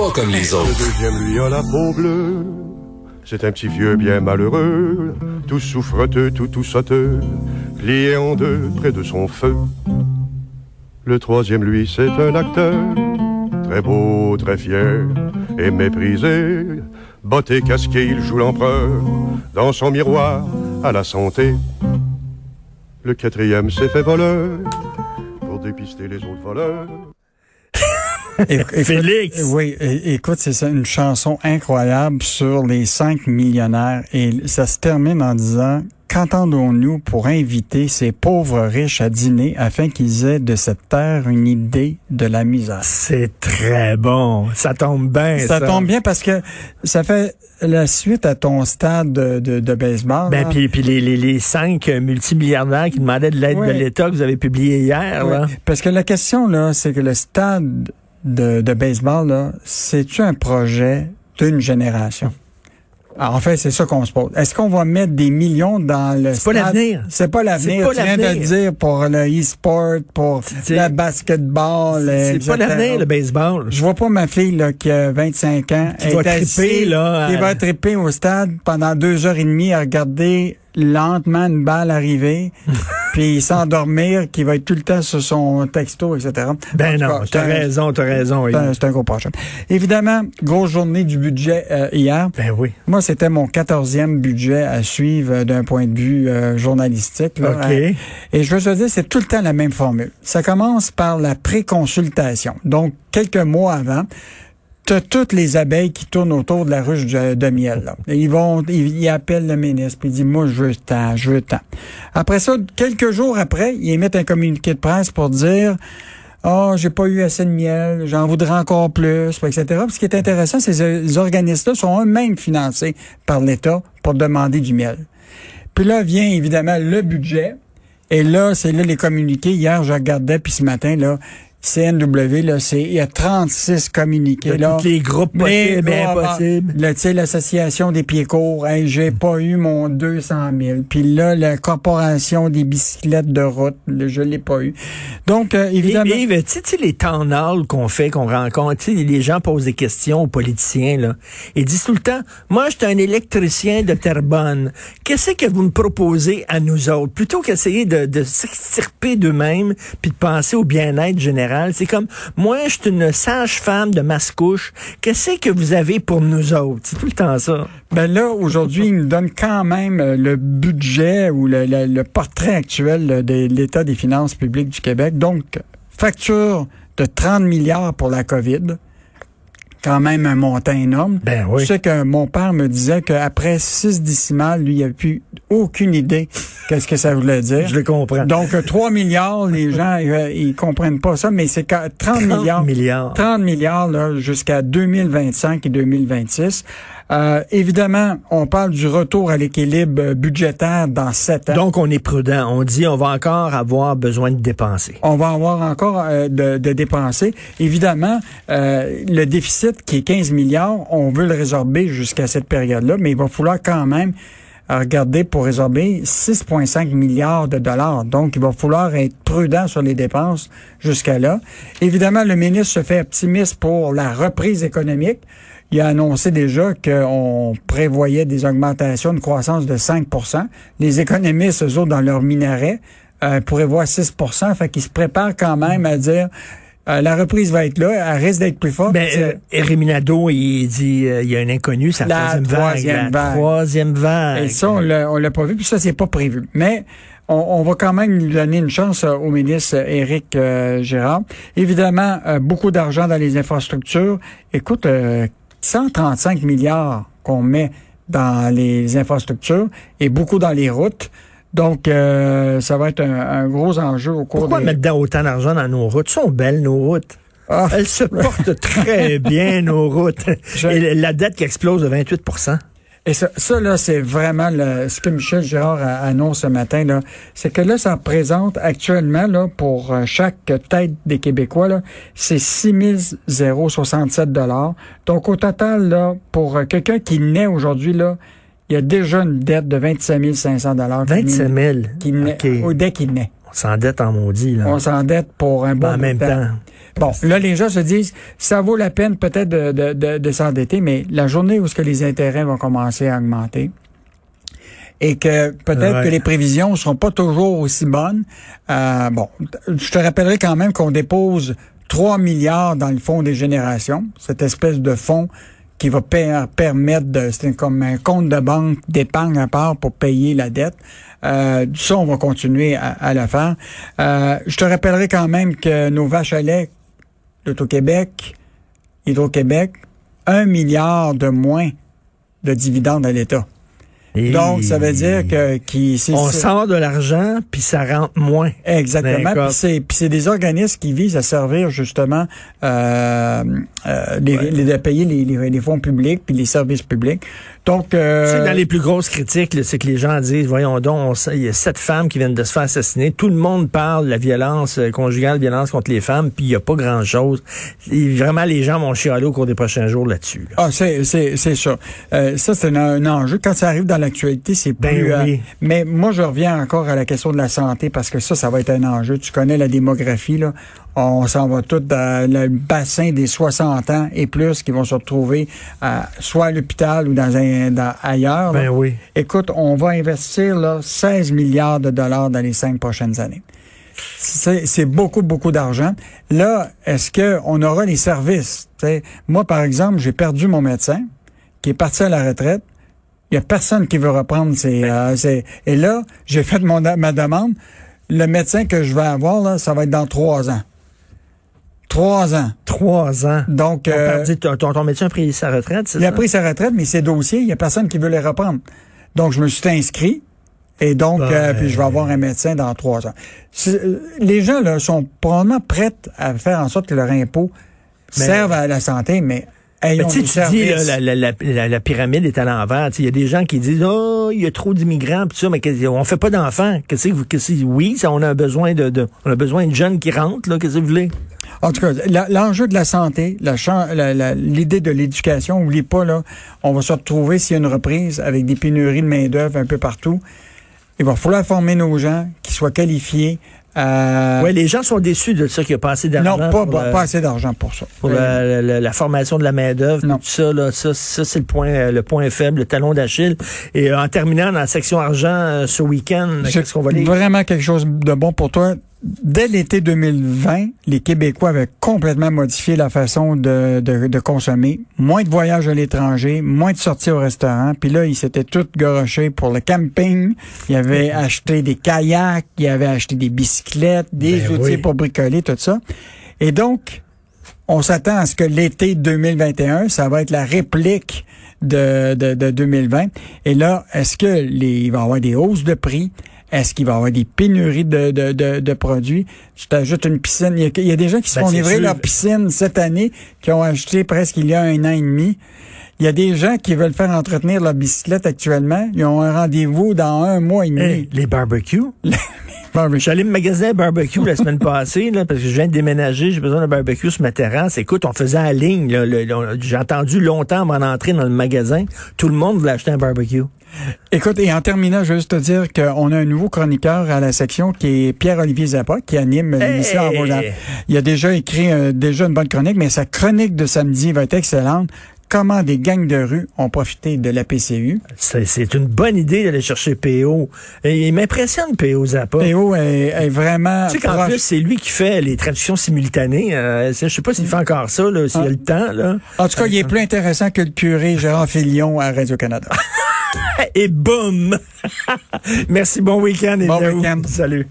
pas comme les autres. Le deuxième, lui, a la peau bleue. C'est un petit vieux bien malheureux, tout souffreteux, tout tout sauteux, plié en deux près de son feu. Le troisième, lui, c'est un acteur, très beau, très fier, et méprisé. Botté, casqué, il joue l'empereur, dans son miroir, à la santé. Le quatrième s'est fait voleur, pour dépister les autres voleurs. Écoute, Félix. Oui, écoute, c'est ça, une chanson incroyable sur les cinq millionnaires et ça se termine en disant Qu'entendons-nous pour inviter ces pauvres riches à dîner afin qu'ils aient de cette terre une idée de la misère? C'est très bon. Ça tombe bien. Ça tombe bien parce que ça fait la suite à ton stade de, de, de baseball. Ben, puis, puis les, les, les cinq multimilliardaires qui demandaient de l'aide Oui. de l'État que vous avez publié hier, là. Parce que la question, là, c'est que le stade de, de baseball, là, c'est-tu un projet d'une génération? Alors, en fait, c'est ça qu'on se pose. Est-ce qu'on va mettre des millions dans le C'est pas l'avenir. C'est pas l'avenir. Tu viens de dire pour le e-sport, pour le basketball. C'est pas l'avenir, le baseball. Je vois pas ma fille là, qui a 25 ans Qui va triper, là, qui va triper au stade pendant deux heures et demie à regarder lentement une balle arriver, puis s'endormir, qui va être tout le temps sur son texto, etc. Ben non, t'as raison, t'as raison. C'est un, c'est un gros projet. Évidemment, grosse journée du budget euh, hier. Ben oui. Moi, c'était mon quatorzième budget à suivre euh, d'un point de vue euh, journalistique. là. OK. Euh, Et je veux te dire, c'est tout le temps la même formule. Ça commence par la préconsultation. Donc, quelques mois avant, toutes les abeilles qui tournent autour de la ruche de, miel. Là. Ils vont, ils, appellent le ministre, puis ils disent, moi, je veux tant, je veux tant. Après ça, quelques jours après, ils émettent un communiqué de presse pour dire, oh, j'ai pas eu assez de miel, j'en voudrais encore plus, etc. Puis ce qui est intéressant, c'est ces organismes-là sont eux-mêmes financés par l'État pour demander du miel. Puis là vient évidemment le budget. Et là, c'est là les communiqués. Hier, je regardais, puis ce matin, là, CNW, là, c'est, il y a 36 communiqués, De là. tous les groupes Mais possibles bon, impossibles. Tu sais, l'association des pieds courts, hey, j'ai pas eu mon 200 000. Puis là, la corporation des bicyclettes de route, là, je l'ai pas eu. Donc, euh, évidemment... Yves, tu sais, les temps qu'on fait, qu'on rencontre, tu sais, les gens posent des questions aux politiciens, là. Ils disent tout le temps, moi, je suis un électricien de Terrebonne. Qu'est-ce que vous me proposez à nous autres? Plutôt qu'essayer de, de s'extirper d'eux-mêmes puis de penser au bien-être général. C'est comme, moi, je suis une sage-femme de Mascouche. Qu'est-ce que vous avez pour nous autres? C'est tout le temps ça. Ben là, aujourd'hui, il nous donne quand même euh, le budget ou le, portrait actuel de l'état des finances publiques du Québec. Donc, facture de 30 milliards pour la COVID. Quand même un montant énorme. Ben oui. Tu sais que mon père me disait qu'après six décimales, lui, il n'avait plus aucune idée qu'est-ce que ça voulait dire. Je le comprends. Donc, euh, 3 milliards, les gens, euh, ils comprennent pas ça, mais c'est qu'à 30, 30 milliards. milliards. 30 milliards là, jusqu'à 2025 et 2026. Euh, évidemment, on parle du retour à l'équilibre budgétaire dans sept ans. Donc, on est prudent. On dit, on va encore avoir besoin de dépenser. on va avoir encore euh, de, de dépenser. Évidemment, euh, le déficit qui est 15 milliards, on veut le résorber jusqu'à cette période-là, mais il va falloir quand même regarder pour résorber 6,5 milliards de dollars. Donc, il va falloir être prudent sur les dépenses jusqu'à là. Évidemment, le ministre se fait optimiste pour la reprise économique. Il a annoncé déjà qu'on prévoyait des augmentations de croissance de 5% Les économistes, eux autres, dans leur minaret, euh, pourraient voir 6% fait qu'ils se préparent quand même à dire euh, la reprise va être là, elle risque d'être plus forte. Ben, euh, il dit, euh, il y a un inconnu, c'est la, La troisième vague. La troisième vague. Et ça, on l'a, on l'a pas vu, puis ça, c'est pas prévu. Mais on, on va quand même lui donner une chance euh, au ministre euh, Éric euh, Gérard. Évidemment, euh, beaucoup d'argent dans les infrastructures. Écoute, euh, 135 milliards qu'on met dans les infrastructures et beaucoup dans les routes. Donc, euh, ça va être un, un gros enjeu au cours Pourquoi des... mettre autant d'argent dans nos routes? Elles sont belles, nos routes. Ah. Elles se portent très bien, nos routes. Je- Et la dette qui explose de 28 Et ça, ça, là, c'est vraiment le- ce que Michel Girard annonce ce matin, là. C'est que là, ça représente actuellement, là, pour euh, chaque tête des Québécois, là, c'est 6 067 dollars. Donc, au total, là, pour euh, quelqu'un qui naît aujourd'hui, là, il y a déjà une dette de 27 500 dollars. 25 000. Qui naît, OK. au dès qu'il naît. On s'endette en maudit, là. On s'endette pour un bon Ben, en même temps. Bon, là, les gens se disent, ça vaut la peine peut-être de, de, de, de s'endetter, mais la journée où ce que les intérêts vont commencer à augmenter, et que peut-être Ouais. que les prévisions ne seront pas toujours aussi bonnes. Euh, bon, je te rappellerai quand même qu'on dépose 3 milliards dans le fonds des générations, cette espèce de fonds qui va per- permettre de, c'est comme un compte de banque d'épargne à part pour payer la dette. Euh, ça, on va continuer à, à le faire. Euh, je te rappellerai quand même que nos vaches à lait, l'Auto-Québec, Hydro-Québec, un milliard de moins de dividendes à l'État. Et Donc, ça veut dire que qui c'est on c'est- sort de l'argent puis ça rentre moins. exactement. Puis c'est puis c'est des organismes qui visent à servir justement euh, euh, les, les- de payer les, les, les fonds publics puis les services publics. Donc, euh, sais, dans les plus grosses critiques, c'est que les gens disent, voyons donc, il y a sept femmes qui viennent de se faire assassiner. Tout le monde parle de la violence euh, conjugale, violence contre les femmes, puis il n'y a pas grand-chose. Et Vraiment, les gens vont chialer au cours des prochains jours là-dessus. là. Ah, c'est, c'est, c'est ça. Euh, ça, c'est un, un enjeu. Quand ça arrive dans l'actualité, c'est Ben plus... euh, oui. mais moi, je reviens encore à la question de la santé parce que ça, ça va être un enjeu. Tu connais la démographie, là. On s'en va tout dans le bassin des 60 ans et plus qui vont se retrouver soit à l'hôpital ou dans un dans, ailleurs. là. Ben oui. Écoute, on va investir là, 16 milliards de dollars dans les cinq prochaines années. C'est c'est beaucoup, beaucoup d'argent. Là, est-ce qu'on aura les services? T'sais, moi, par exemple, j'ai perdu mon médecin qui est parti à la retraite. Il y a personne qui veut reprendre euh, ses- et là, j'ai fait mon, ma demande. Le médecin que je vais avoir, là, ça va être dans trois ans. Trois ans. Trois ans. Donc, Ton, euh, ton, ton, ton médecin a pris sa retraite, c'est il a ça? pris sa retraite, mais ses dossiers, il y a personne qui veut les reprendre. Donc, je me suis inscrit. Et donc, Ben. euh, puis je vais avoir un médecin dans trois ans. Euh, Les gens là sont probablement prêts à faire en sorte que leur impôt serve à la santé, mais Ayons tu dis, là, la, la, la, la- pyramide est à l'envers. Il y a des gens qui disent, oh, il y a trop d'immigrants, pis ça, mais qu'est-ce- on fait pas d'enfants. Qu'est-ce que vous, qu'est-ce que- oui, ça, on a besoin de, de- on a besoin de jeunes qui rentrent, là, qu'est-ce que vous voulez? En tout cas, l'enjeu de la santé, l'idée de l'éducation, oublie pas, là, on va se retrouver s'il y a une reprise avec des pénuries de main-d'œuvre un peu partout. Il va falloir former nos gens qui soient qualifiés. Euh, Ouais, les gens sont déçus de ça qu'il n'y a pas assez d'argent. non, pas, pour, pas, euh, assez d'argent pour ça. pour Euh, la, la- la formation de la main-d'œuvre, tout ça, là, ça, ça c'est le point, le point faible, le talon d'Achille. Et euh, en terminant dans la section argent euh, ce week-end, qu'est-ce qu'on va lire? Vraiment quelque chose de bon pour toi. Dès l'été 2020, les Québécois avaient complètement modifié la façon de, de, de consommer. Moins de voyages à l'étranger, moins de sorties au restaurant. Puis là, ils s'étaient tous gorochés pour le camping. Ils avaient acheté des kayaks, ils avaient acheté des bicyclettes, des Ben outils oui. pour bricoler, tout ça. Et donc, on s'attend à ce que l'été 2021, ça va être la réplique de, de, de 2020. Et là, est-ce que les, il va y avoir des hausses de prix? Est-ce qu'il va y avoir des pénuries de, de, de, de produits? Tu t'ajoutes une piscine. Il y, a, il y a des gens qui se Ben, font livrer sûr. leur piscine cette année, qui ont acheté presque il y a un an et demi. Il y a des gens qui veulent faire entretenir leur bicyclette actuellement. Ils ont un rendez-vous dans un mois et demi. Hey, les barbecues. Bon, Je suis allé me magasiner barbecue la semaine passée, là, parce que je viens de déménager, j'ai besoin d'un barbecue sur ma terrasse. Écoute, on faisait la ligne. J'ai attendu longtemps avant d'entrer dans le magasin. Tout le monde voulait acheter un barbecue. Écoute, et en terminant, je veux juste te dire qu'on a un nouveau chroniqueur à la section qui est Pierre-Olivier Zappa, qui anime l'émission en! Montréal. Il a déjà écrit euh, déjà une bonne chronique, mais sa chronique de samedi va être excellente. Comment des gangs de rue ont profité de la PCU. C'est une bonne idée d'aller chercher PO. Et il m'impressionne, PO Zappa. PO est, est vraiment Tu sais qu'en plus, c'est lui qui fait les traductions simultanées. Euh, je sais pas s'il fait encore ça, là, s'il a le temps. Là. En tout cas, il est plus intéressant que le curé Gérard Filion à Radio-Canada. Et boum! Merci, bon week-end. Bon Évidemment. week-end. Salut.